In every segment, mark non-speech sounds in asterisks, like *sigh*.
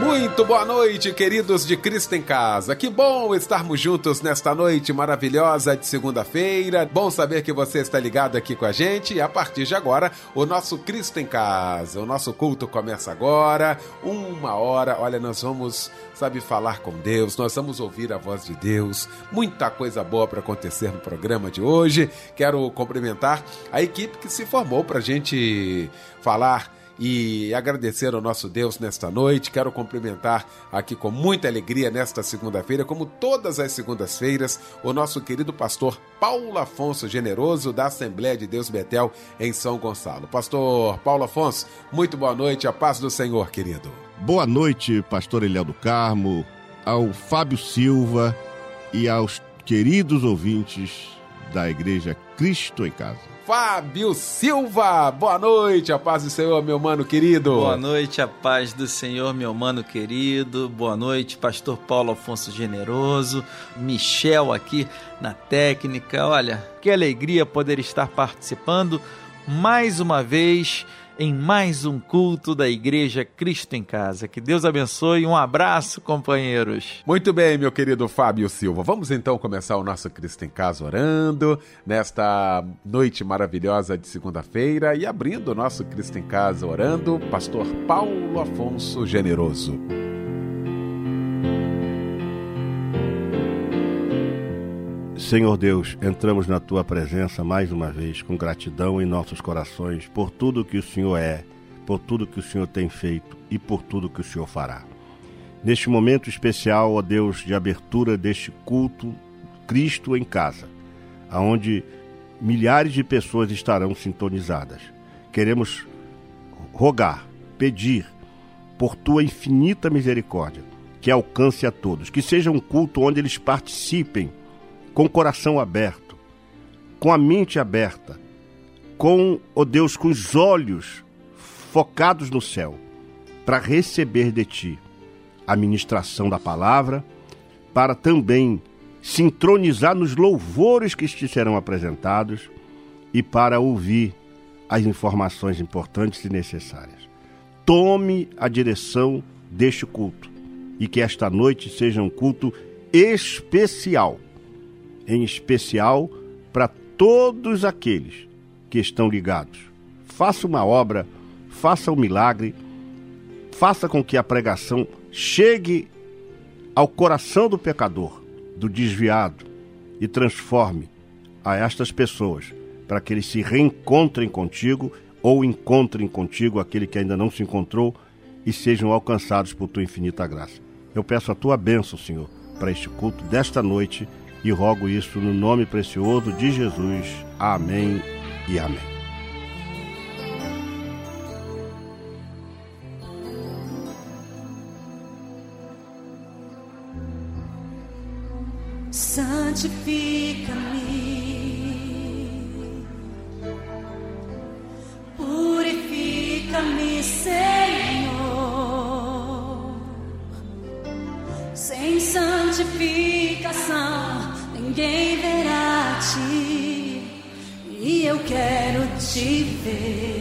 Muito boa noite, queridos de Cristo em Casa. Que bom estarmos juntos nesta noite maravilhosa de segunda-feira. Bom saber que você está ligado aqui com a gente. E a partir de agora, o nosso Cristo em Casa. O nosso culto começa agora, uma hora. Olha, nós vamos, sabe, falar com Deus, nós vamos ouvir a voz de Deus. Muita coisa boa para acontecer no programa de hoje. Quero cumprimentar a equipe que se formou para a gente falar e agradecer ao nosso Deus nesta noite. Quero cumprimentar aqui com muita alegria nesta segunda-feira, como todas as segundas-feiras, o nosso querido pastor Paulo Afonso Generoso, da Assembleia de Deus Betel, em São Gonçalo. Pastor Paulo Afonso, muito boa noite, a paz do Senhor, querido. Boa noite, pastor Eliel do Carmo, ao Fábio Silva e aos queridos ouvintes da Igreja Cristo em Casa. Fábio Silva. Boa noite, a paz do Senhor, meu mano querido. Boa noite, a paz do Senhor, meu mano querido. Boa noite, pastor Paulo Afonso Generoso, Michel aqui na técnica. Olha, que alegria poder estar participando mais uma vez em mais um culto da Igreja Cristo em Casa. Que Deus abençoe. Um abraço, companheiros. Muito bem, meu querido Fábio Silva. Vamos então começar o nosso Cristo em Casa orando nesta noite maravilhosa de segunda-feira e abrindo o nosso Cristo em Casa orando, Pastor Paulo Afonso Generoso. Senhor Deus, entramos na tua presença mais uma vez com gratidão em nossos corações por tudo que o Senhor é, por tudo que o Senhor tem feito e por tudo que o Senhor fará. Neste momento especial, ó Deus, de abertura deste culto Cristo em casa, aonde milhares de pessoas estarão sintonizadas. Queremos rogar, pedir por tua infinita misericórdia que alcance a todos, que seja um culto onde eles participem com o coração aberto, com a mente aberta, com, o oh Deus, com os olhos focados no céu, para receber de Ti a ministração da palavra, para também sincronizar nos louvores que te serão apresentados e para ouvir as informações importantes e necessárias. Tome a direção deste culto e que esta noite seja um culto especial em especial para todos aqueles que estão ligados. Faça uma obra, faça um milagre, faça com que a pregação chegue ao coração do pecador, do desviado, e transforme a estas pessoas para que eles se reencontrem contigo ou encontrem contigo aquele que ainda não se encontrou e sejam alcançados por tua infinita graça. Eu peço a tua bênção, Senhor, para este culto desta noite e rogo isso no nome precioso de Jesus. Amém e amém. Santifica-me, purifica-me, Senhor, te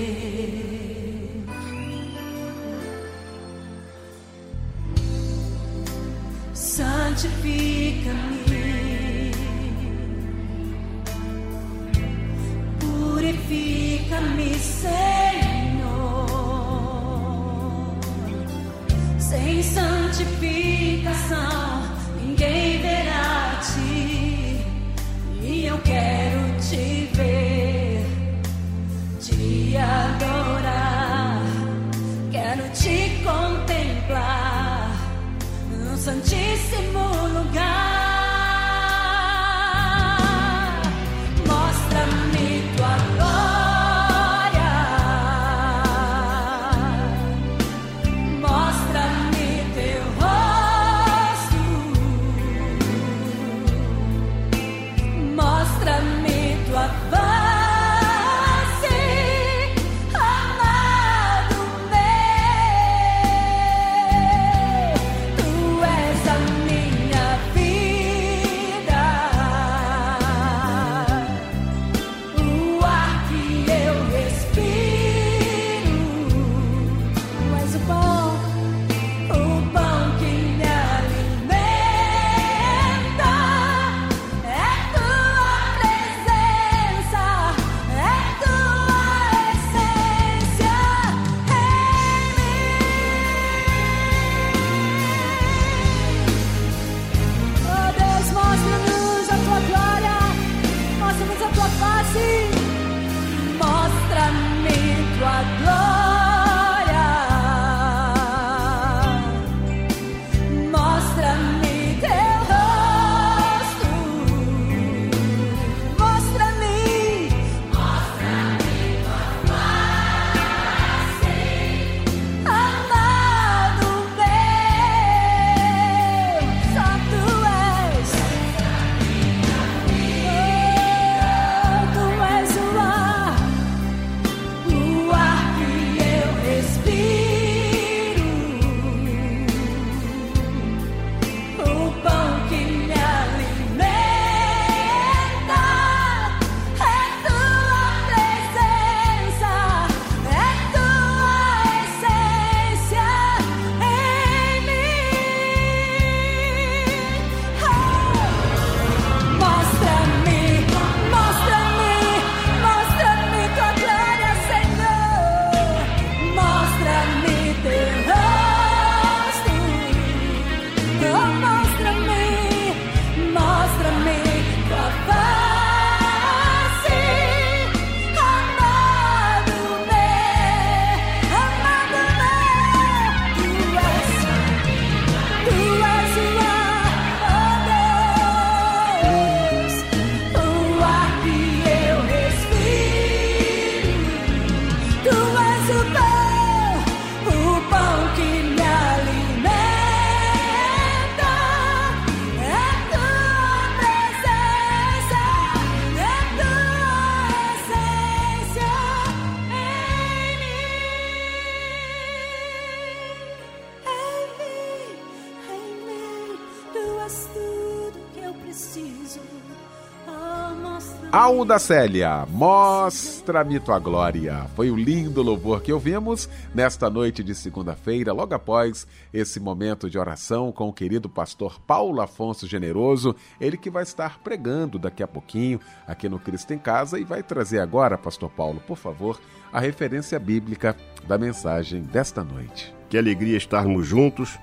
Alda Célia, mostra-me tua glória. Foi o lindo louvor que ouvimos nesta noite de segunda-feira, logo após esse momento de oração com o querido pastor Paulo Afonso Generoso, ele que vai estar pregando daqui a pouquinho aqui no Cristo em Casa e vai trazer agora, pastor Paulo, por favor, a referência bíblica da mensagem desta noite. Que alegria estarmos juntos.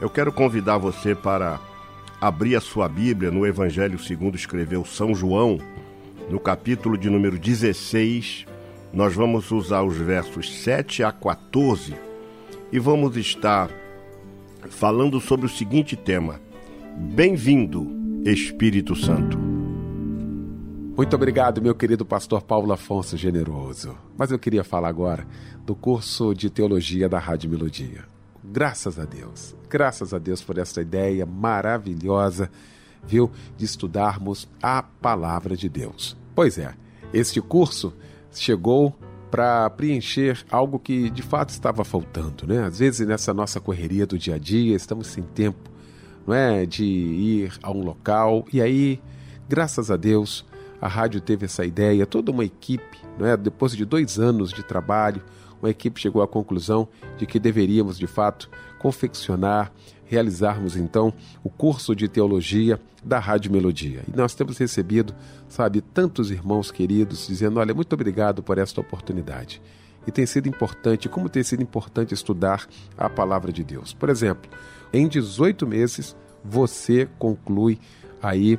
Eu quero convidar você para abrir a sua Bíblia no Evangelho segundo escreveu São João, no capítulo de número 16. Nós vamos usar os versos 7 a 14 e vamos estar falando sobre o seguinte tema: Bem-vindo, Espírito Santo. Muito obrigado, meu querido pastor Paulo Afonso Generoso. Mas eu queria falar agora do curso de teologia da Rádio Melodia. Graças a Deus, graças a Deus por essa ideia maravilhosa, viu, de estudarmos a palavra de Deus. Pois é, este curso chegou para preencher algo que de fato estava faltando, né? Às vezes nessa nossa correria do dia a dia, estamos sem tempo, não é, de ir a um local e aí, graças a Deus, a rádio teve essa ideia, toda uma equipe, não é? depois de dois anos de trabalho, uma equipe chegou à conclusão de que deveríamos, de fato, confeccionar, realizarmos então o curso de teologia da Rádio Melodia. E nós temos recebido, sabe, tantos irmãos queridos dizendo: olha, muito obrigado por esta oportunidade. E tem sido importante, como tem sido importante estudar a palavra de Deus. Por exemplo, em 18 meses você conclui aí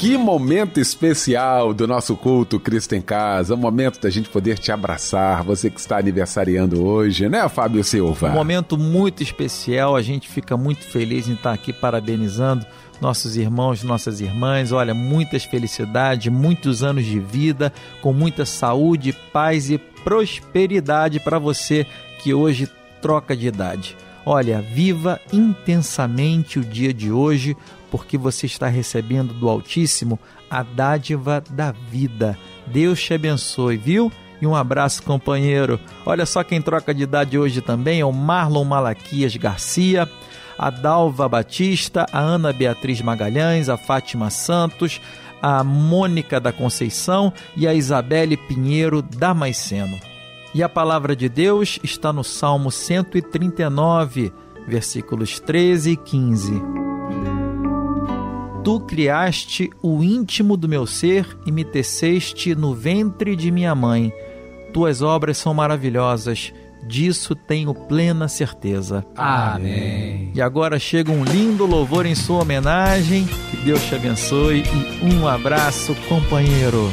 Que momento especial do nosso culto Cristo em Casa, momento da gente poder te abraçar, você que está aniversariando hoje, né, Fábio Silva? Um momento muito especial, a gente fica muito feliz em estar aqui parabenizando nossos irmãos, nossas irmãs. Olha, muitas felicidades, muitos anos de vida, com muita saúde, paz e prosperidade para você que hoje troca de idade. Olha, viva intensamente o dia de hoje, porque você está recebendo do Altíssimo a dádiva da vida. Deus te abençoe, viu? E um abraço, companheiro. Olha só quem troca de idade hoje também é o Marlon Malaquias Garcia, a Dalva Batista, a Ana Beatriz Magalhães, a Fátima Santos, a Mônica da Conceição e a Isabelle Pinheiro Damasceno. E a palavra de Deus está no Salmo 139, versículos 13 e 15. Tu criaste o íntimo do meu ser e me teceste no ventre de minha mãe. Tuas obras são maravilhosas, disso tenho plena certeza. Amém. E agora chega um lindo louvor em sua homenagem. Que Deus te abençoe e um abraço, companheiro.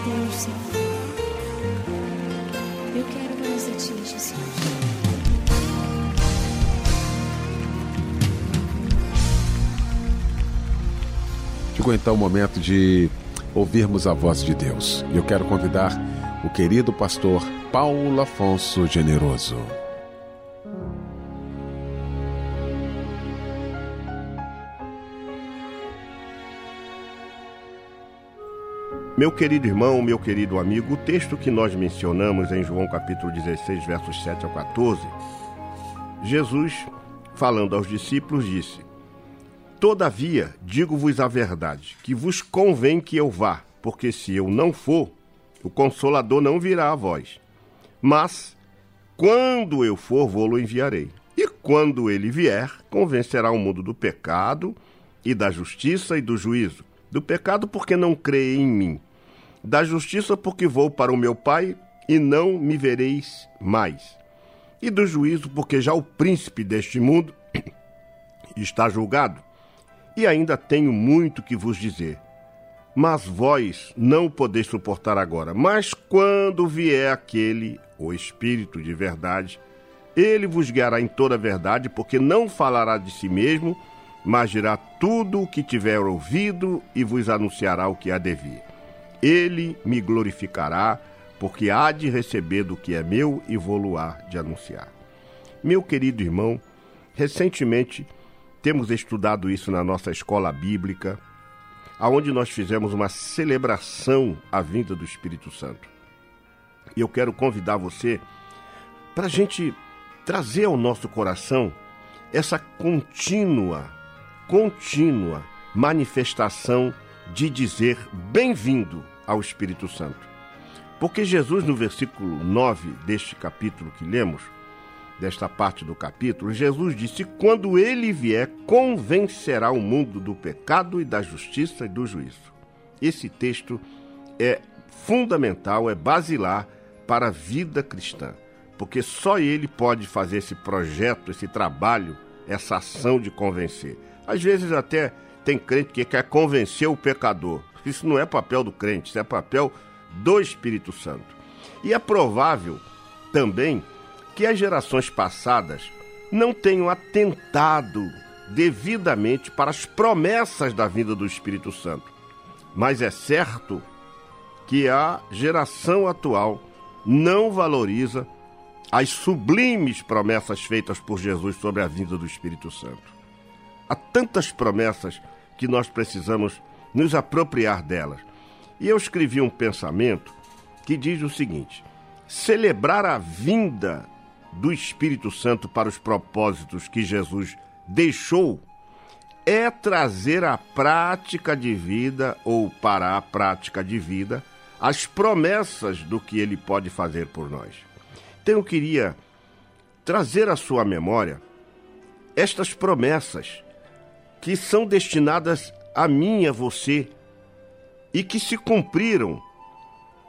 Senhor. Eu quero mais a Ti, Jesus. Chegou então o momento de ouvirmos a voz de Deus. Eu quero convidar o querido pastor Paulo Afonso Generoso. Meu querido irmão, meu querido amigo, o texto que nós mencionamos em João capítulo 16, versos 7 ao 14, Jesus, falando aos discípulos, disse: Todavia, digo-vos a verdade, que vos convém que eu vá, porque se eu não for, o consolador não virá a vós. Mas, quando eu for, vou-lo enviarei. E quando ele vier, convencerá o mundo do pecado e da justiça e do juízo. Do pecado, porque não crê em mim. Da justiça, porque vou para o meu Pai e não me vereis mais. E do juízo, porque já o príncipe deste mundo *clears throat* está julgado. E ainda tenho muito que vos dizer. Mas vós não o podeis suportar agora. Mas quando vier aquele, o Espírito de verdade, ele vos guiará em toda a verdade, porque não falará de si mesmo, mas dirá tudo o que tiver ouvido e vos anunciará o que há de vir. Ele me glorificará, porque há de receber do que é meu e vou-lo há de anunciar. Meu querido irmão, recentemente temos estudado isso na nossa escola bíblica, aonde nós fizemos uma celebração à vinda do Espírito Santo. E eu quero convidar você para a gente trazer ao nosso coração essa contínua, contínua manifestação de dizer bem-vindo ao Espírito Santo. Porque Jesus, no versículo 9 deste capítulo que lemos, desta parte do capítulo, Jesus disse: Quando ele vier, convencerá o mundo do pecado e da justiça e do juízo. Esse texto é fundamental, é basilar para a vida cristã, porque só ele pode fazer esse projeto, esse trabalho, essa ação de convencer. Às vezes até tem crente que quer convencer o pecador. Isso não é papel do crente, isso é papel do Espírito Santo. E é provável também que as gerações passadas não tenham atentado devidamente para as promessas da vinda do Espírito Santo. Mas é certo que a geração atual não valoriza as sublimes promessas feitas por Jesus sobre a vinda do Espírito Santo. Há tantas promessas que nós precisamos nos apropriar delas. E eu escrevi um pensamento que diz o seguinte: celebrar a vinda do Espírito Santo para os propósitos que Jesus deixou é trazer à prática de vida ou para a prática de vida as promessas do que ele pode fazer por nós. Então eu queria trazer à sua memória estas promessas que são destinadas a mim e a você e que se cumpriram,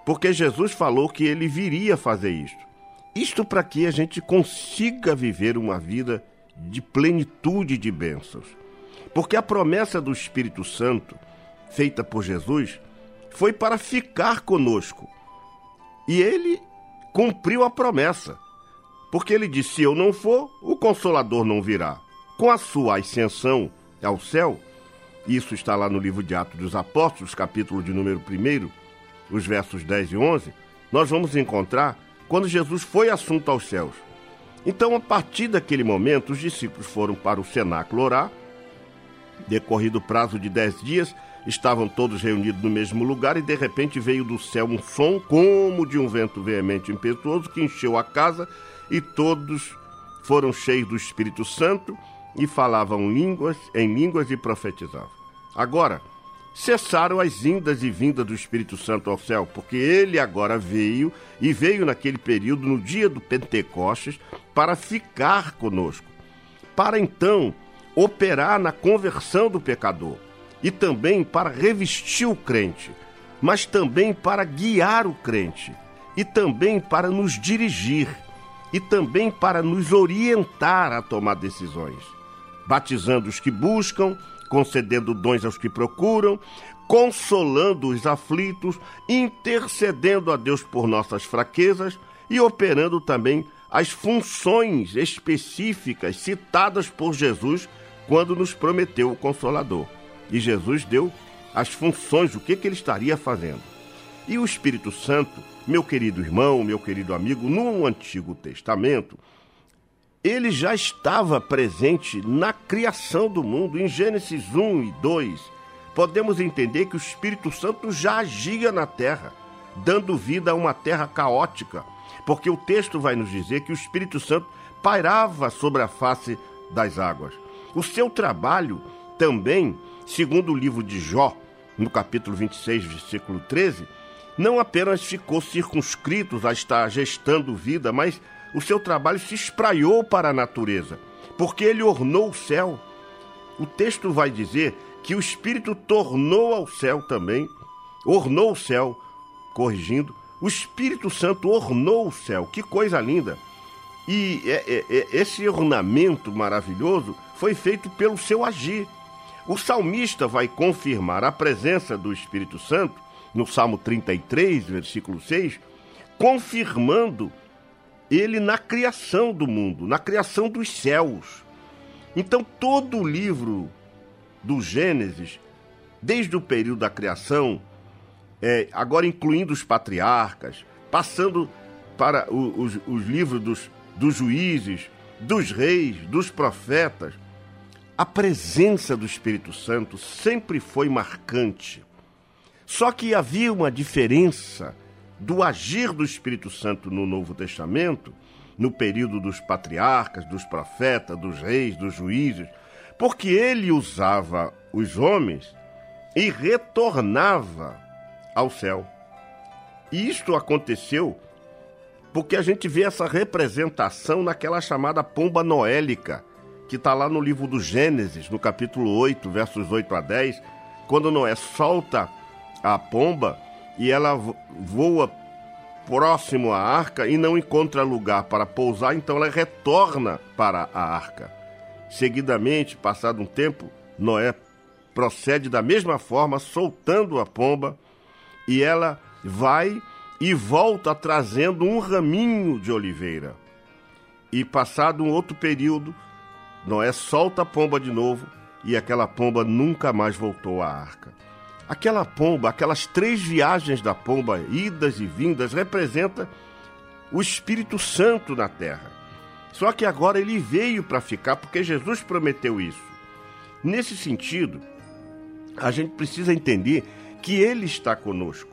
porque Jesus falou que ele viria fazer isto. Isto para que a gente consiga viver uma vida de plenitude de bênçãos. Porque a promessa do Espírito Santo, feita por Jesus, foi para ficar conosco. E ele cumpriu a promessa. Porque ele disse: Se eu não for, o consolador não virá. Com a sua ascensão ao céu, isso está lá no livro de Atos dos Apóstolos, capítulo de número 1, os versos 10 e 11, nós vamos encontrar quando Jesus foi assunto aos céus. Então, a partir daquele momento, os discípulos foram para o cenáculo orar. Decorrido o prazo de dez dias, estavam todos reunidos no mesmo lugar e de repente veio do céu um som como de um vento veemente e impetuoso que encheu a casa e todos foram cheios do Espírito Santo e falavam línguas em línguas e profetizavam. Agora, cessaram as indas e vindas do Espírito Santo ao céu, porque ele agora veio e veio naquele período, no dia do Pentecostes, para ficar conosco, para então operar na conversão do pecador e também para revestir o crente, mas também para guiar o crente e também para nos dirigir e também para nos orientar a tomar decisões, batizando os que buscam, concedendo dons aos que procuram, consolando os aflitos, intercedendo a Deus por nossas fraquezas e operando também as funções específicas citadas por Jesus quando nos prometeu o Consolador. E Jesus deu as funções, o que, que ele estaria fazendo. E o Espírito Santo, meu querido irmão, meu querido amigo, no Antigo Testamento, ele já estava presente na criação do mundo. Em Gênesis 1 e 2, podemos entender que o Espírito Santo já agia na terra, dando vida a uma terra caótica, porque o texto vai nos dizer que o Espírito Santo pairava sobre a face das águas. O seu trabalho também, segundo o livro de Jó, no capítulo 26, versículo 13, não apenas ficou circunscrito a estar gestando vida, mas o seu trabalho se espraiou para a natureza, porque ele ornou o céu. O texto vai dizer que o Espírito tornou ao céu também, ornou o céu, corrigindo, o Espírito Santo ornou o céu. Que coisa linda! E é, é, é, esse ornamento maravilhoso foi feito pelo seu agir. O salmista vai confirmar a presença do Espírito Santo no Salmo 33, versículo 6, confirmando ele na criação do mundo, na criação dos céus. Então, todo o livro do Gênesis, desde o período da criação, é, agora incluindo os patriarcas, passando para os, os livros dos, dos juízes, dos reis, dos profetas, a presença do Espírito Santo sempre foi marcante. Só que havia uma diferença do agir do Espírito Santo no Novo Testamento, no período dos patriarcas, dos profetas, dos reis, dos juízes, porque ele usava os homens e retornava ao céu. E isto aconteceu porque a gente vê essa representação naquela chamada pomba noélica, que está lá no livro do Gênesis, no capítulo 8, versos 8 a 10, quando Noé solta a pomba e ela voa próximo à arca e não encontra lugar para pousar, então ela retorna para a arca. Seguidamente, passado um tempo, Noé procede da mesma forma, soltando a pomba, e ela vai e volta trazendo um raminho de oliveira. E passado um outro período, Noé solta a pomba de novo e aquela pomba nunca mais voltou à arca. Aquela pomba, aquelas três viagens da pomba, idas e vindas, representa o Espírito Santo na terra. Só que agora ele veio para ficar porque Jesus prometeu isso. Nesse sentido, a gente precisa entender que ele está conosco.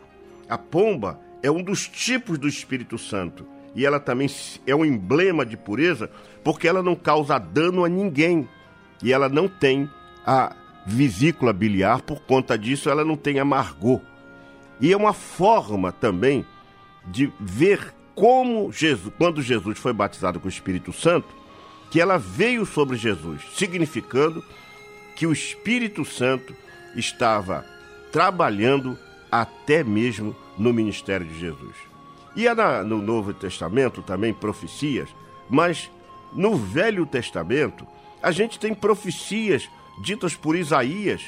A pomba é um dos tipos do Espírito Santo e ela também é um emblema de pureza porque ela não causa dano a ninguém e ela não tem a vesícula biliar, por conta disso ela não tem amargor. E é uma forma também de ver como Jesus, quando Jesus foi batizado com o Espírito Santo, que ela veio sobre Jesus, significando que o Espírito Santo estava trabalhando até mesmo no ministério de Jesus. E no Novo Testamento também profecias, mas no Velho Testamento a gente tem profecias ditas por Isaías,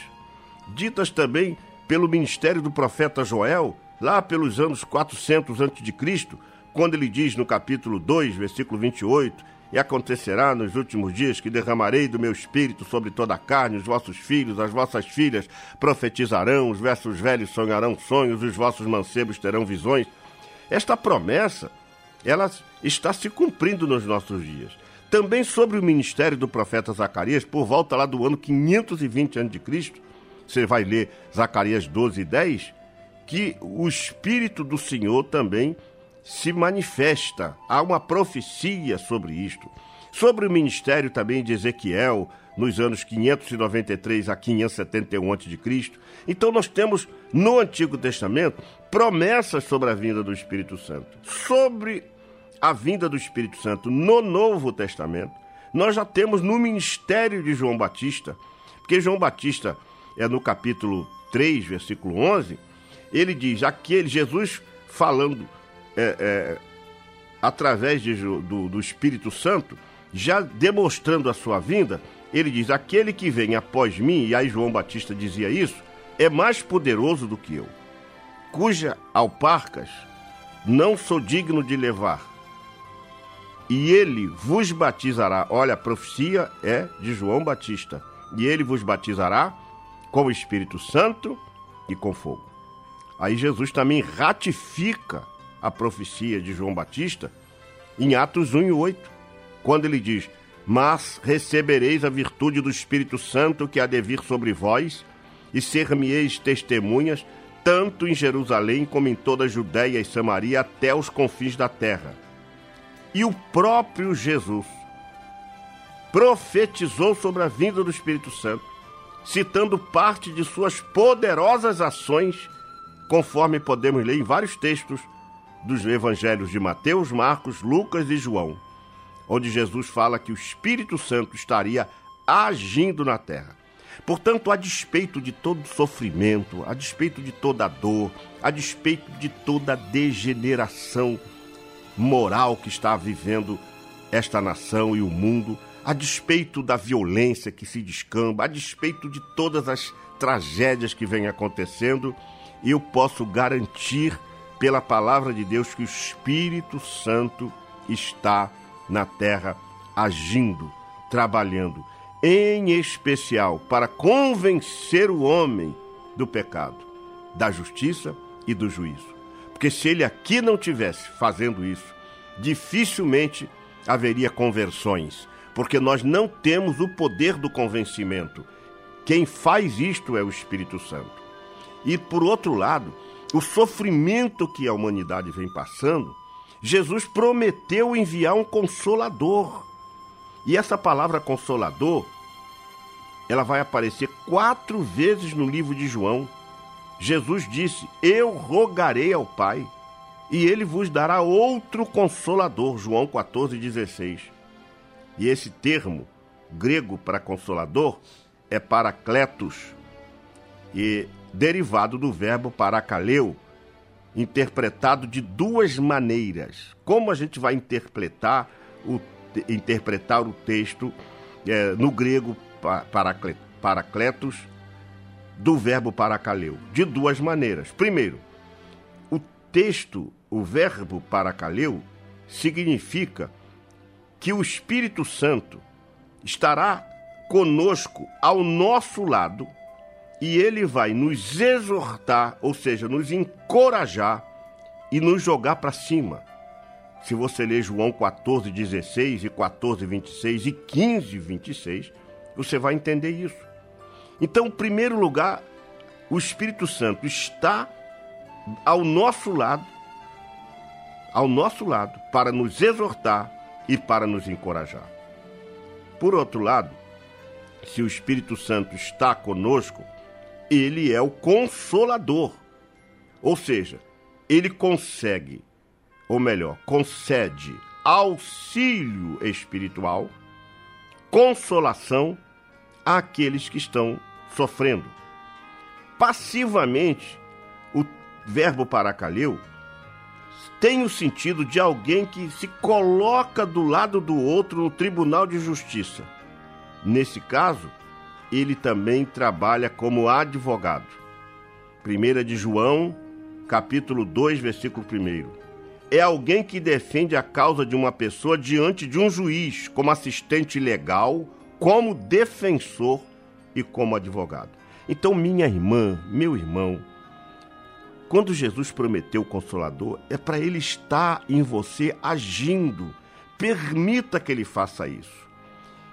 ditas também pelo ministério do profeta Joel, lá pelos anos 400 a.C., quando ele diz no capítulo 2, versículo 28, e acontecerá nos últimos dias que derramarei do meu espírito sobre toda a carne, os vossos filhos, as vossas filhas profetizarão, os versos velhos sonharão sonhos, os vossos mancebos terão visões. Esta promessa, ela está se cumprindo nos nossos dias também sobre o ministério do profeta Zacarias, por volta lá do ano 520 a.C., você vai ler Zacarias 12 e 10, que o Espírito do Senhor também se manifesta. Há uma profecia sobre isto. Sobre o ministério também de Ezequiel, nos anos 593 a 571 a.C. Então nós temos no Antigo Testamento promessas sobre a vinda do Espírito Santo. Sobre a vinda do Espírito Santo no Novo Testamento, nós já temos no ministério de João Batista, porque João Batista é no capítulo 3, versículo 11, ele diz: aquele Jesus falando é, é, através de, do, do Espírito Santo, já demonstrando a sua vinda, ele diz: aquele que vem após mim, e aí João Batista dizia isso, é mais poderoso do que eu, cuja alparcas não sou digno de levar. E ele vos batizará. Olha, a profecia é de João Batista. E ele vos batizará com o Espírito Santo e com fogo. Aí Jesus também ratifica a profecia de João Batista em Atos 1 e 8, quando ele diz: Mas recebereis a virtude do Espírito Santo que há de vir sobre vós, e ser-me-eis testemunhas, tanto em Jerusalém como em toda a Judéia e Samaria, até os confins da terra. E o próprio Jesus profetizou sobre a vinda do Espírito Santo, citando parte de suas poderosas ações, conforme podemos ler em vários textos dos evangelhos de Mateus, Marcos, Lucas e João, onde Jesus fala que o Espírito Santo estaria agindo na terra. Portanto, a despeito de todo sofrimento, a despeito de toda dor, a despeito de toda degeneração moral que está vivendo esta nação e o mundo, a despeito da violência que se descamba, a despeito de todas as tragédias que vêm acontecendo, eu posso garantir pela palavra de Deus que o Espírito Santo está na terra agindo, trabalhando, em especial para convencer o homem do pecado, da justiça e do juízo. Porque se ele aqui não tivesse fazendo isso, dificilmente haveria conversões, porque nós não temos o poder do convencimento. Quem faz isto é o Espírito Santo. E por outro lado, o sofrimento que a humanidade vem passando, Jesus prometeu enviar um consolador. E essa palavra consolador, ela vai aparecer quatro vezes no livro de João. Jesus disse: Eu rogarei ao Pai, e ele vos dará outro consolador. João 14, 16. E esse termo grego para consolador é paracletos, e derivado do verbo parakaleu, interpretado de duas maneiras. Como a gente vai interpretar o, interpretar o texto é, no grego paracle, paracletos do verbo parakaleu? De duas maneiras. Primeiro, o texto, o verbo parakaleu, significa que o Espírito Santo estará conosco ao nosso lado e ele vai nos exortar, ou seja, nos encorajar e nos jogar para cima. Se você ler João 14, 16 e 14, 26 e 15, 26, você vai entender isso. Então, em primeiro lugar, o Espírito Santo está ao nosso lado, ao nosso lado, para nos exortar e para nos encorajar. Por outro lado, se o Espírito Santo está conosco, ele é o consolador. Ou seja, ele consegue, ou melhor, concede auxílio espiritual, consolação àqueles que estão sofrendo. Passivamente, o verbo paracaleu tem o sentido de alguém que se coloca do lado do outro no tribunal de justiça. Nesse caso, ele também trabalha como advogado. 1 de João, capítulo 2, versículo 1. É alguém que defende a causa de uma pessoa diante de um juiz, como assistente legal, como defensor e como advogado. Então, minha irmã, meu irmão, quando Jesus prometeu o Consolador, é para ele estar em você agindo. Permita que ele faça isso.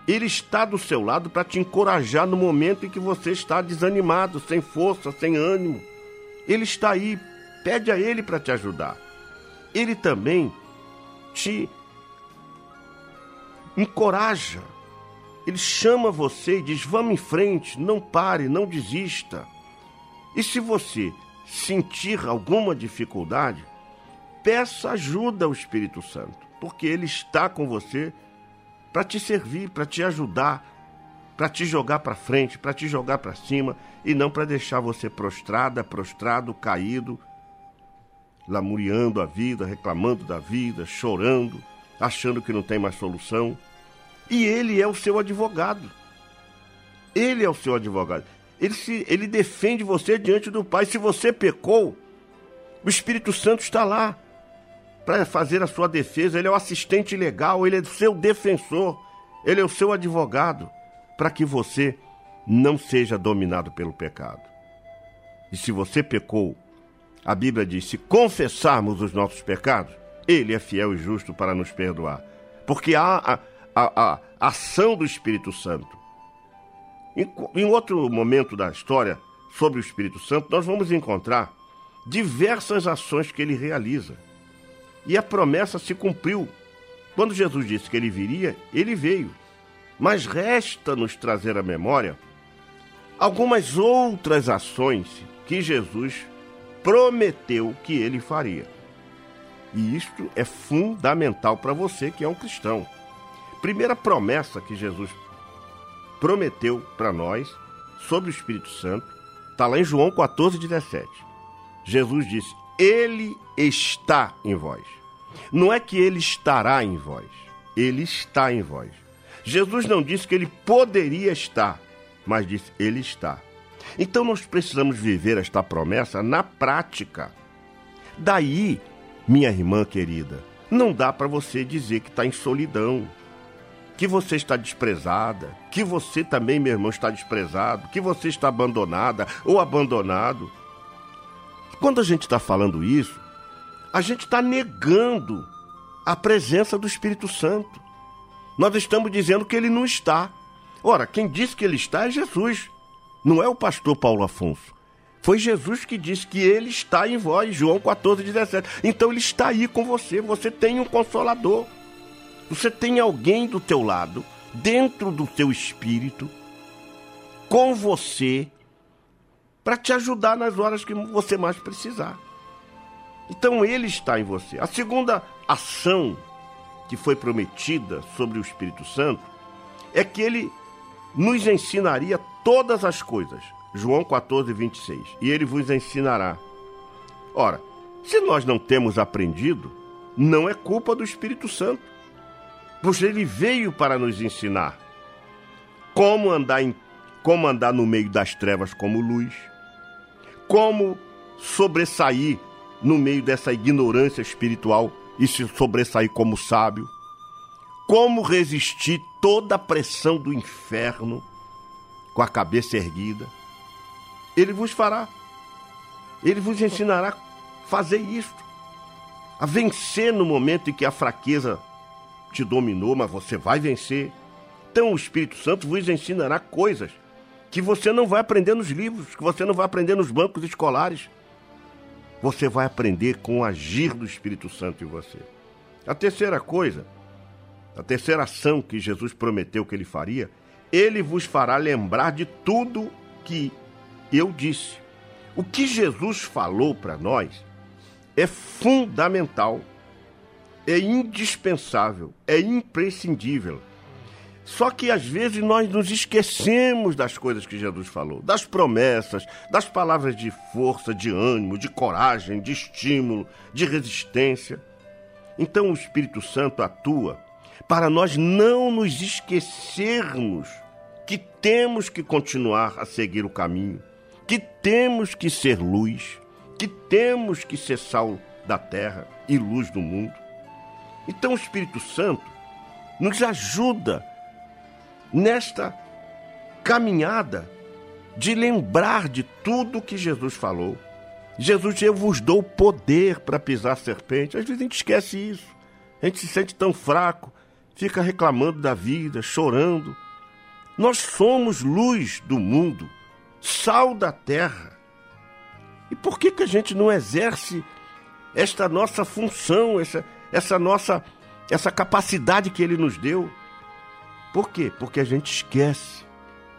Ele está do seu lado para te encorajar no momento em que você está desanimado, sem força, sem ânimo. Ele está aí, pede a ele para te ajudar. Ele também te encoraja. Ele chama você e diz: vamos em frente, não pare, não desista. E se você sentir alguma dificuldade, peça ajuda ao Espírito Santo, porque ele está com você para te servir, para te ajudar, para te jogar para frente, para te jogar para cima e não para deixar você prostrada, prostrado, caído, lamuriando a vida, reclamando da vida, chorando, achando que não tem mais solução. E ele é o seu advogado. Ele é o seu advogado. ele, se, ele defende você diante do Pai. Se você pecou, o Espírito Santo está lá para fazer a sua defesa. Ele é o assistente legal, ele é o seu defensor, ele é o seu advogado, para que você não seja dominado pelo pecado. E se você pecou, a Bíblia diz: se confessarmos os nossos pecados, Ele é fiel e justo para nos perdoar. Porque há a, a, ação do Espírito Santo. Em, em outro momento da história sobre o Espírito Santo, nós vamos encontrar diversas ações que ele realiza. E a promessa se cumpriu. Quando Jesus disse que ele viria, ele veio. Mas resta nos trazer à memória algumas outras ações que Jesus prometeu que ele faria. E isto é fundamental para você que é um cristão. Primeira promessa que Jesus prometeu para nós sobre o Espírito Santo está lá em João 14, 17. Jesus disse: Ele está em vós. Não é que ele estará em vós, ele está em vós. Jesus não disse que ele poderia estar, mas disse: Ele está. Então nós precisamos viver esta promessa na prática. Daí, minha irmã querida, não dá para você dizer que está em solidão, que você está desprezada, que você também, meu irmão, está desprezado, que você está abandonada ou abandonado. Quando a gente está falando isso, a gente está negando a presença do Espírito Santo. Nós estamos dizendo que ele não está. Ora, quem disse que ele está é Jesus, não é o pastor Paulo Afonso. Foi Jesus que disse que ele está em vós, João 14, 17. Então ele está aí com você, você tem um consolador. Você tem alguém do teu lado, dentro do teu espírito, com você, para te ajudar nas horas que você mais precisar. Então ele está em você. A segunda ação que foi prometida sobre o Espírito Santo é que ele nos ensinaria todas as coisas. João 14, 26. E ele vos ensinará. Ora, se nós não temos aprendido, não é culpa do Espírito Santo, pois ele veio para nos ensinar como andar, em, como andar no meio das trevas como luz, como sobressair no meio dessa ignorância espiritual e se sobressair como sábio, como resistir toda a pressão do inferno com a cabeça erguida. Ele vos fará. Ele vos ensinará a fazer isto. A vencer no momento em que a fraqueza te dominou, mas você vai vencer. Então o Espírito Santo vos ensinará coisas que você não vai aprender nos livros, que você não vai aprender nos bancos escolares. Você vai aprender com o agir do Espírito Santo em você. A terceira coisa, a terceira ação que Jesus prometeu que ele faria, ele vos fará lembrar de tudo que eu disse. O que Jesus falou para nós é fundamental, é indispensável, é imprescindível. Só que às vezes nós nos esquecemos das coisas que Jesus falou, das promessas, das palavras de força, de ânimo, de coragem, de estímulo, de resistência. Então o Espírito Santo atua para nós não nos esquecermos que temos que continuar a seguir o caminho, que temos que ser luz, que temos que ser sal da terra e luz do mundo. Então o Espírito Santo nos ajuda nesta caminhada de lembrar de tudo que Jesus falou. Jesus, eu vos dou poder para pisar serpente. Às vezes a gente esquece isso. A gente se sente tão fraco, fica reclamando da vida, chorando. Nós somos luz do mundo, sal da terra. E por que, que a gente não exerce esta nossa função, essa, essa nossa essa capacidade que ele nos deu? Por quê? Porque a gente esquece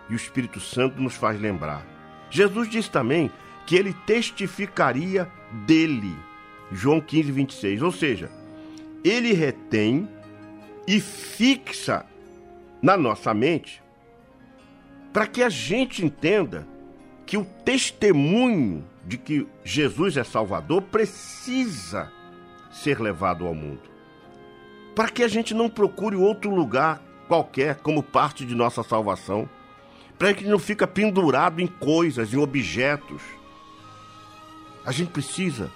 e o Espírito Santo nos faz lembrar. Jesus disse também que ele testificaria dele. João 15, 26. Ou seja, ele retém e fixa na nossa mente para que a gente entenda que o testemunho de que Jesus é Salvador precisa ser levado ao mundo. Para que a gente não procure outro lugar qualquer como parte de nossa salvação. para que não fica pendurado em coisas, em objetos. A gente precisa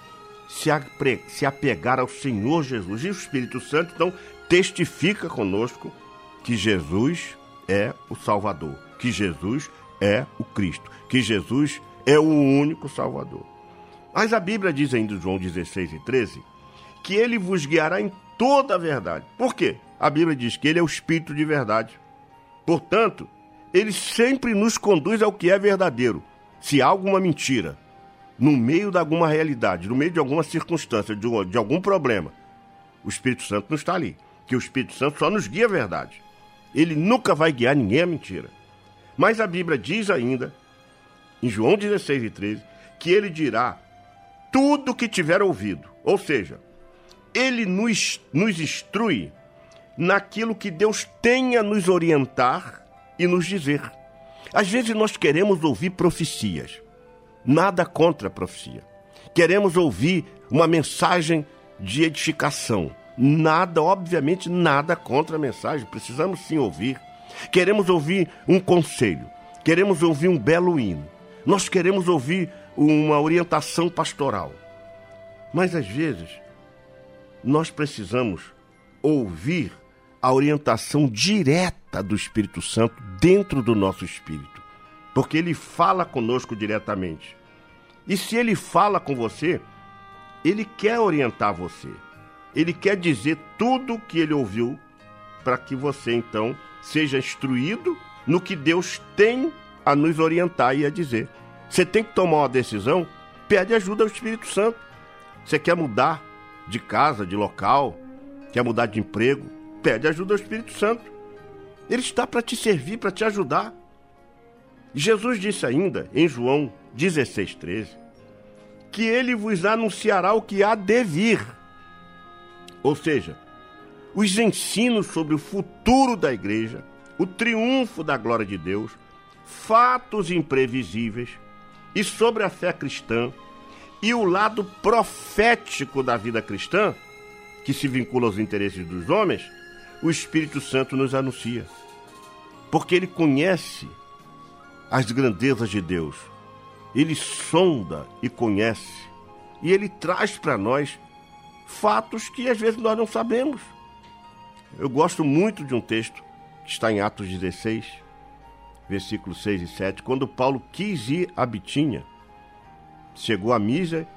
se, apegar ao Senhor Jesus. E o Espírito Santo, então, testifica conosco que Jesus é o Salvador, que Jesus é o Cristo, que Jesus é o único Salvador. Mas a Bíblia diz ainda João 16 e 13 que ele vos guiará em toda a verdade. Por quê? A Bíblia diz que ele é o Espírito de verdade. Portanto, ele sempre nos conduz ao que é verdadeiro. Se há alguma mentira, no meio de alguma realidade, no meio de alguma circunstância, de, um- de algum problema, o Espírito Santo não está ali. Que o Espírito Santo só nos guia a verdade. Ele nunca vai guiar ninguém à mentira. Mas a Bíblia diz ainda, em João 16 e 13, que ele dirá tudo o que tiver ouvido. Ou seja, ele nos, nos instrui naquilo que Deus tem a nos orientar e nos dizer. Às vezes nós queremos ouvir profecias. Nada contra a profecia. Queremos ouvir uma mensagem de edificação. Nada, obviamente, nada contra a mensagem. Precisamos sim ouvir. Queremos ouvir um conselho. Queremos ouvir um belo hino. Nós queremos ouvir uma orientação pastoral. Mas às vezes nós precisamos ouvir a orientação direta do Espírito Santo dentro do nosso espírito, porque ele fala conosco diretamente. E se ele fala com você, ele quer orientar você. Ele quer dizer tudo o que ele ouviu para que você então seja instruído no que Deus tem a nos orientar e a dizer. Você tem que tomar uma decisão, pede ajuda ao Espírito Santo. Você quer mudar de casa, de local, quer mudar de emprego, pede ajuda ao Espírito Santo. Ele está para te servir, para te ajudar. Jesus disse ainda em João 16,13 que ele vos anunciará o que há de vir. Ou seja, os ensinos sobre o futuro da igreja, o triunfo da glória de Deus, fatos imprevisíveis e sobre a fé cristã e o lado profético da vida cristã, que se vincula aos interesses dos homens, o Espírito Santo nos anuncia. Porque ele conhece as grandezas de Deus. Ele sonda e conhece. E ele traz para nós fatos que às vezes nós não sabemos. Eu gosto muito de um texto que está em Atos 16, versículos 6 e 7, quando Paulo quis ir a Bitínia, chegou a Mísia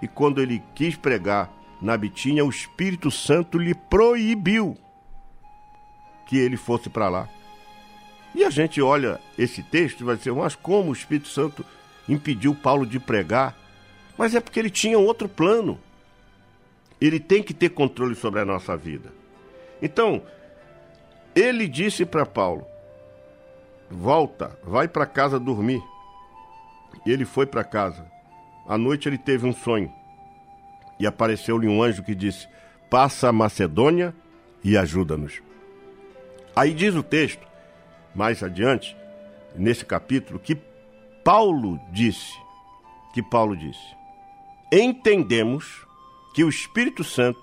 e quando ele quis pregar na Bitínia, o Espírito Santo lhe proibiu que ele fosse para lá. E a gente olha esse texto e vai dizer, mas como o Espírito Santo impediu Paulo de pregar? Mas é porque ele tinha outro plano. Ele tem que ter controle sobre a nossa vida. Então, ele disse para Paulo: volta, vai para casa dormir. E ele foi para casa. À noite ele teve um sonho. E apareceu-lhe um anjo que disse: Passa a Macedônia e ajuda-nos. Aí diz o texto, mais adiante, nesse capítulo, que Paulo disse: Que Paulo disse: Entendemos que o Espírito Santo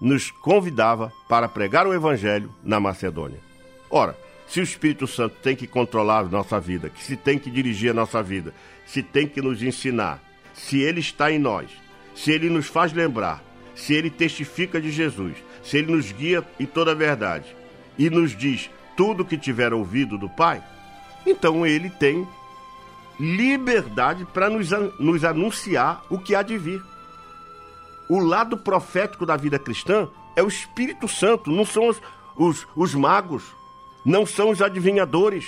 nos convidava para pregar o Evangelho na Macedônia. Ora, se o Espírito Santo tem que controlar a nossa vida, que se tem que dirigir a nossa vida, se tem que nos ensinar, se ele está em nós, se ele nos faz lembrar, se ele testifica de Jesus, se ele nos guia em toda a verdade e nos diz tudo o que tiver ouvido do Pai, então ele tem liberdade para nos, nos anunciar o que há de vir. O lado profético da vida cristã é o Espírito Santo, não são os, os, os magos, não são os adivinhadores,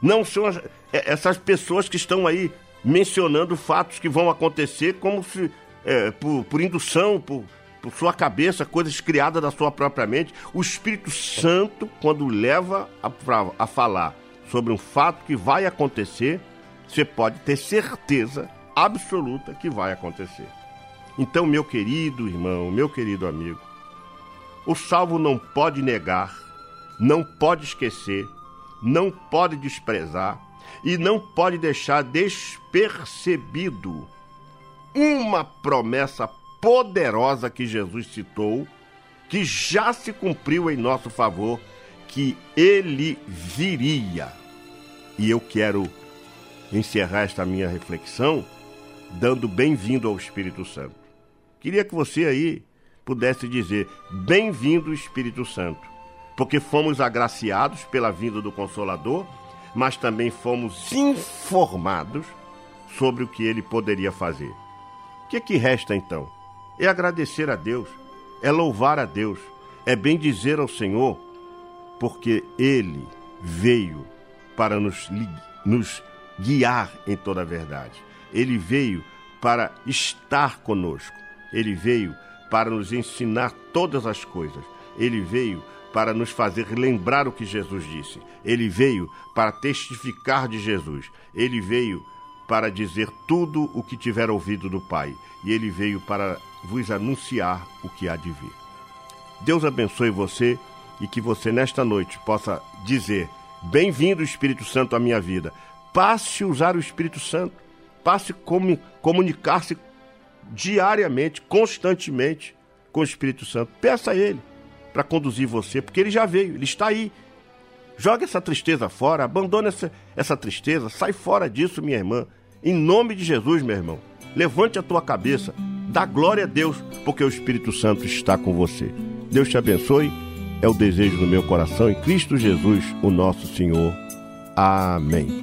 não são as- é- essas pessoas que estão aí mencionando fatos que vão acontecer como se é, por, por indução, por, por sua cabeça, coisas criadas da sua própria mente. O Espírito Santo, quando leva a, a falar sobre um fato que vai acontecer, você pode ter certeza absoluta que vai acontecer. Então, meu querido irmão, meu querido amigo, o salvo não pode negar, não pode esquecer, não pode desprezar e não pode deixar despercebido uma promessa poderosa que Jesus citou, que já se cumpriu em nosso favor, que ele viria. E eu quero encerrar esta minha reflexão dando bem-vindo ao Espírito Santo. Queria que você aí pudesse dizer: Bem-vindo, Espírito Santo, porque fomos agraciados pela vinda do Consolador, mas também fomos informados sobre o que ele poderia fazer. O que, que resta então? É agradecer a Deus, é louvar a Deus, é bem dizer ao Senhor, porque ele veio para nos, nos guiar em toda a verdade. Ele veio para estar conosco. Ele veio para nos ensinar todas as coisas. Ele veio para nos fazer lembrar o que Jesus disse. Ele veio para testificar de Jesus. Ele veio para dizer tudo o que tiver ouvido do Pai. E ele veio para vos anunciar o que há de vir. Deus abençoe você e que você nesta noite possa dizer: Bem-vindo, Espírito Santo, à minha vida. Passe a usar o Espírito Santo. Passe a comunicar-se diariamente, constantemente com o Espírito Santo. Peça a Ele para conduzir você, porque Ele já veio, Ele está aí. Joga essa tristeza fora, abandona essa, essa tristeza, sai fora disso, minha irmã. Em nome de Jesus, meu irmão. Levante a tua cabeça, dá glória a Deus, porque o Espírito Santo está com você. Deus te abençoe, é o desejo do meu coração em Cristo Jesus, o nosso Senhor. Amém.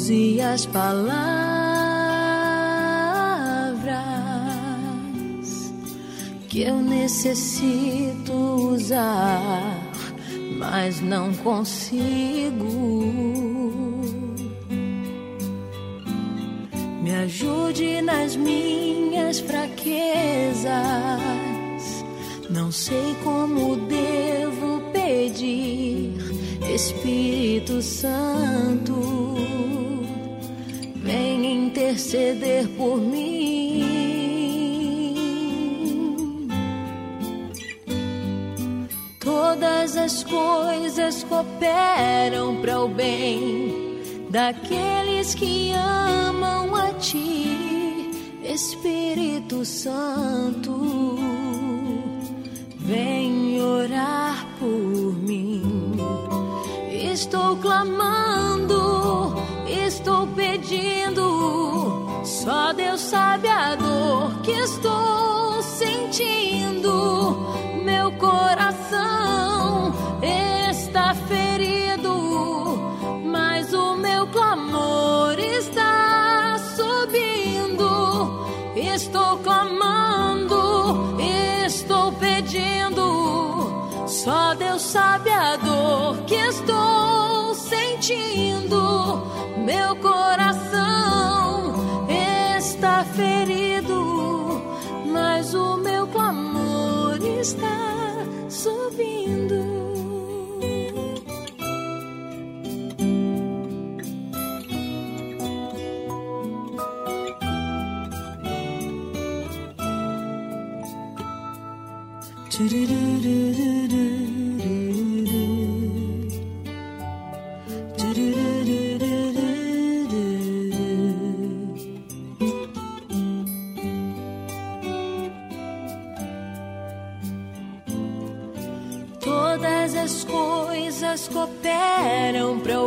use as palavras que eu necessito usar, mas não consigo. Me ajude nas minhas fraquezas. Não sei como devo pedir, Espírito Santo, interceder por mim. Todas as coisas cooperam para o bem daqueles que amam a Ti, Espírito Santo. Vem orar por mim. Estou clamando. Só Deus sabe a dor que estou sentindo. Meu coração está ferido, mas o meu clamor está subindo. Estou clamando, estou pedindo. Só Deus sabe a dor que estou sentindo. Meu coração está subindo.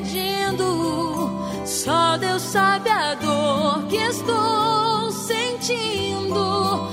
pedindo. Só Deus sabe a dor que estou sentindo.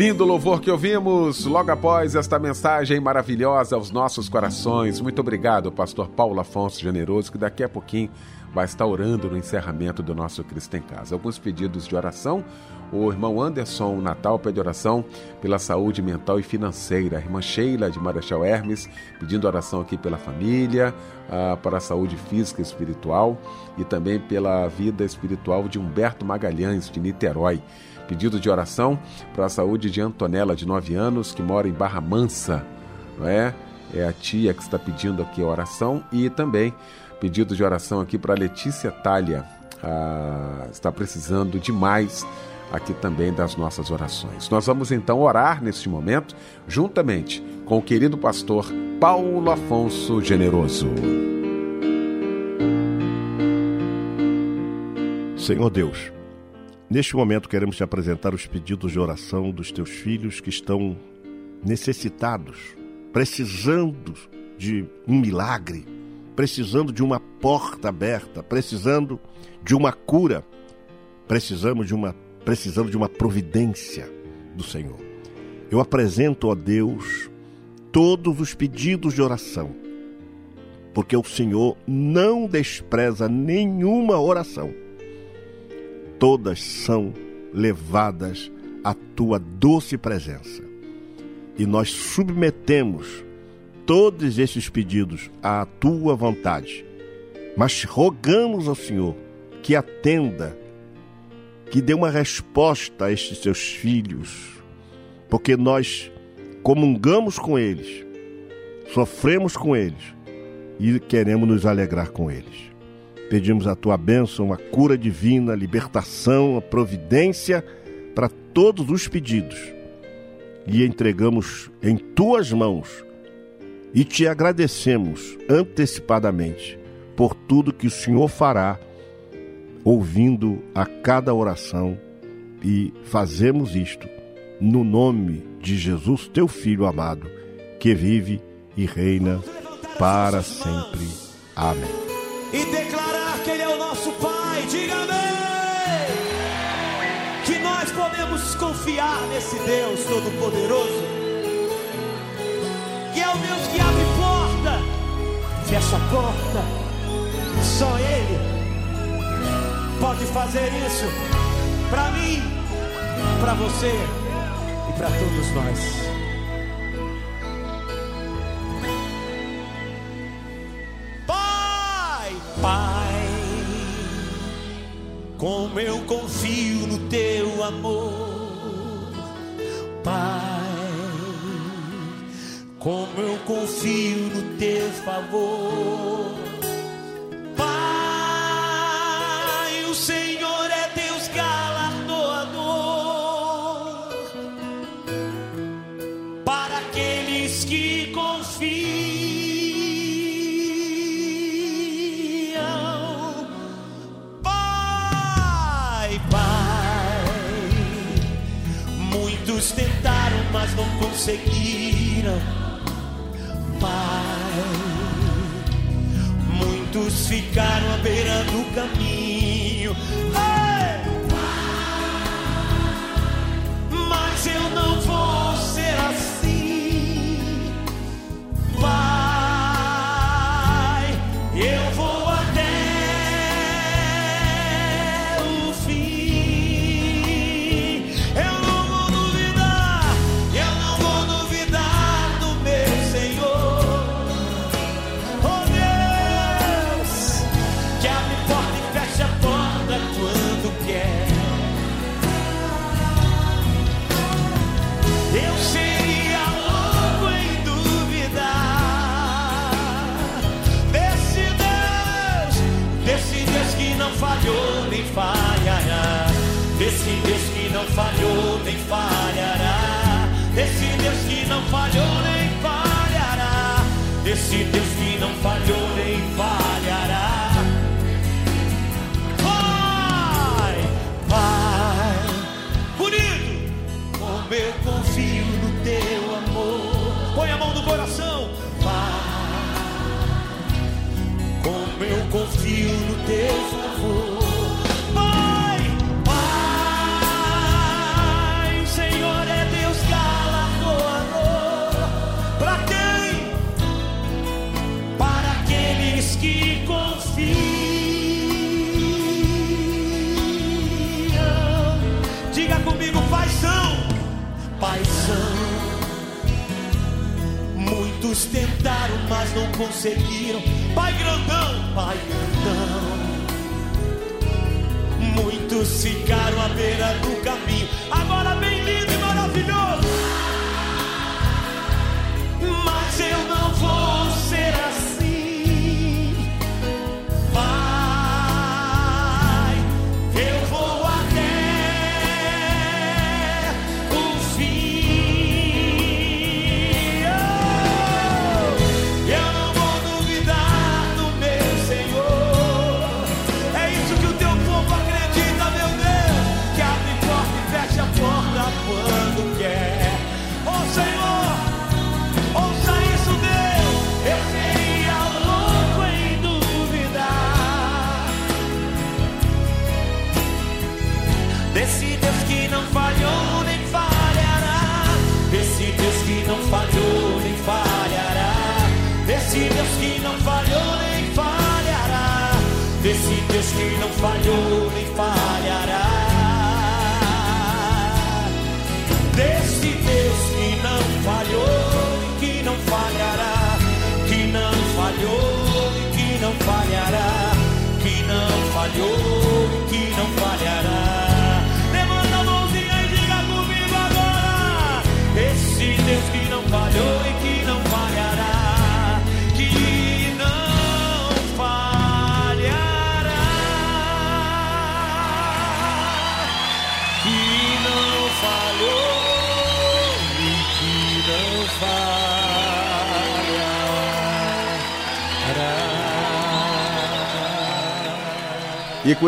Lindo louvor que ouvimos logo após esta mensagem maravilhosa aos nossos corações. Muito obrigado, pastor Paulo Afonso Generoso, que daqui a pouquinho vai estar orando no encerramento do nosso Cristo em Casa. Alguns pedidos de oração. O irmão Anderson Natal pede oração pela saúde mental e financeira. A irmã Sheila de Marechal Hermes pedindo oração aqui pela família, ah, para a saúde física e espiritual e também pela vida espiritual de Humberto Magalhães de Niterói. Pedido de oração para a saúde de Antonella, de 9 anos, que mora em Barra Mansa, não é? É a tia que está pedindo aqui a oração e também pedido de oração aqui para Letícia Talha. Ah, está precisando demais aqui também das nossas orações. Nós vamos então orar neste momento, juntamente com o querido pastor Paulo Afonso Generoso. Senhor Deus, neste momento queremos te apresentar os pedidos de oração dos teus filhos que estão necessitados, precisando de um milagre, precisando de uma porta aberta, precisando de uma cura, precisamos de uma precisando de uma providência do Senhor. Eu apresento, ó Deus, todos os pedidos de oração, porque o Senhor não despreza nenhuma oração. Todas são levadas à tua doce presença. E nós submetemos todos esses pedidos à tua vontade, mas rogamos ao Senhor que atenda que dê uma resposta a estes seus filhos, porque nós comungamos com eles, sofremos com eles e queremos nos alegrar com eles. Pedimos a tua bênção, a cura divina, a libertação, a providência para todos os pedidos e entregamos em tuas mãos e te agradecemos antecipadamente por tudo que o Senhor fará ouvindo a cada oração e fazemos isto no nome de Jesus, teu Filho amado, que vive e reina para sempre. Amém. Que Ele é o nosso Pai. Diga amém. Que nós podemos confiar nesse Deus Todo-Poderoso, que é o Deus que abre porta, fecha a porta. Só Ele pode fazer isso para mim, para você e para todos nós. Pai, Pai, como eu confio no teu amor, Pai, como eu confio no teu favor. Conseguiram. Pai, muitos ficaram à beira do caminho. Ei! Mas eu não vou ser assim.